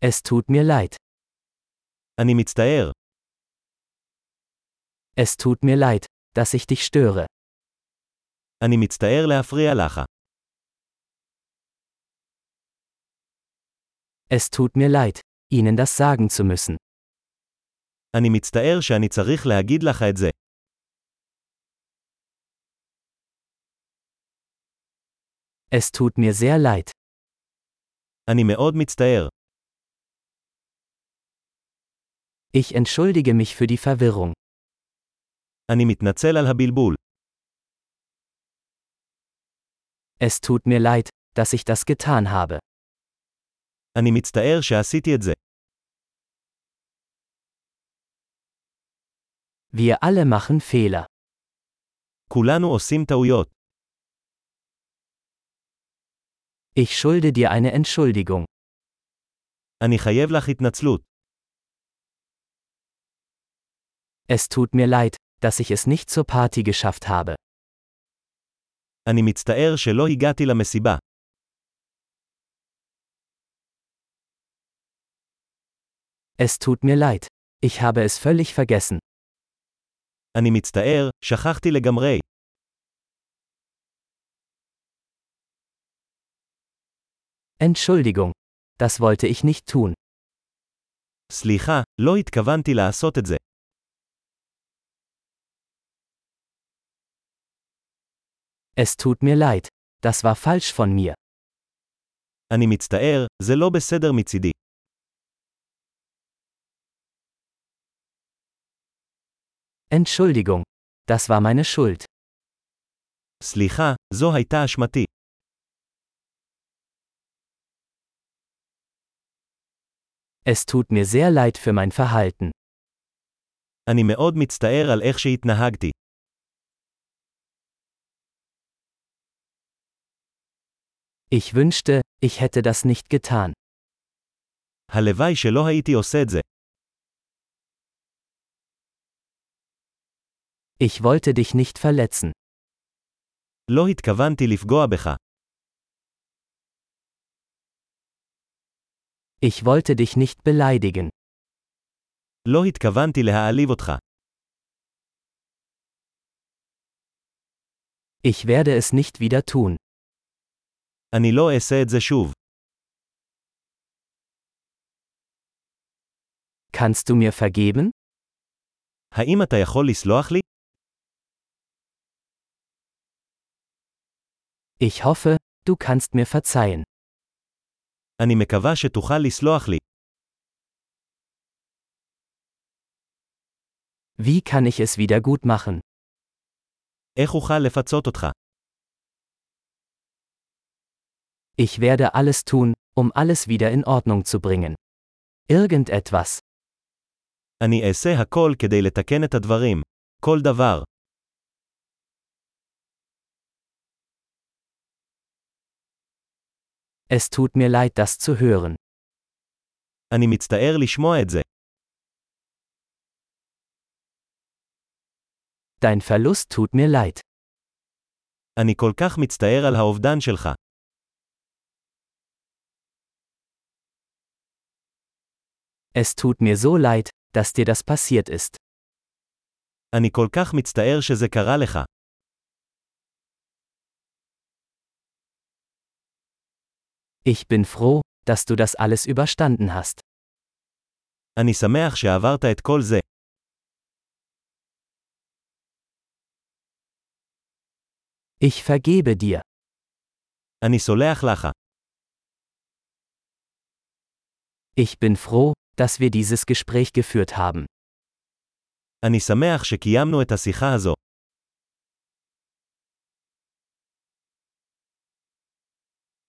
Es tut mir leid. אני מצטער. Es tut mir leid, dass ich dich störe. אני מצטער להפריע לך. Es tut mir leid, Ihnen das sagen zu müssen. אני מצטער שאני צריך להגיד לך את זה. Es tut mir sehr leid. אני מאוד מצטער. Ich entschuldige mich für die Verwirrung. אני מתנצל על הבלבול. Es tut mir leid, dass ich das getan habe. אני מצטער שעשיתי את זה. Wir alle machen Fehler. כולנו עושים טעויות. Ich schulde dir eine Entschuldigung. אני חייב לך התנצלות. Es tut mir leid, dass ich es nicht zur Party geschafft habe. אני מצטער שלא הגעתי למסיבה. Es tut mir leid. Ich habe es völlig vergessen. אני מצטער, שכחתי לגמרי. Entschuldigung. Das wollte ich nicht tun. סליחה, לא התכוונתי לעשות את זה. Es tut mir leid. Das war falsch von mir. אני מצטער, זה לא בסדר מצידי. Entschuldigung. Das war meine Schuld. סליחה, זו הייתה אשמתי. Es tut mir sehr leid für mein Verhalten. אני מאוד מצטער על איך שהתנהגתי. Ich wünschte, ich hätte das nicht getan. הלוואי שלא הייתי עושה את זה. Ich wollte dich nicht verletzen. לא התכוונתי לפגוע בך. Ich wollte dich nicht beleidigen. לא התכוונתי להעליב אותך. Ich werde es nicht wieder tun. אני לא אעשה את זה שוב. Kannst du mir vergeben? האם אתה יכול לסלוח לי? Ich hoffe, du kannst mir verzeihen. אני מקווה שתוכל לסלוח לי. Wie kann ich es wieder gut machen? איך אוכל לפצות אותך? Ich werde alles tun, um alles wieder in Ordnung zu bringen. Irgendetwas. אני אעשה הכל כדי לתקן את הדברים. כל דבר. Es tut mir leid, das zu hören. אני מצטער לשמוע את זה. Dein Verlust tut mir leid. אני כל כך מצטער על האובדן שלך. Es tut mir so leid, dass dir das passiert ist. אני כל כך מצטער שזה קרה לך. Ich bin froh, dass du das alles überstanden hast. אני שמח שעברת את כל זה. Ich vergebe dir. אני סולח לך. Ich bin froh, dass wir dieses Gespräch geführt haben. אני שמח שקיימנו את השיחה הזו.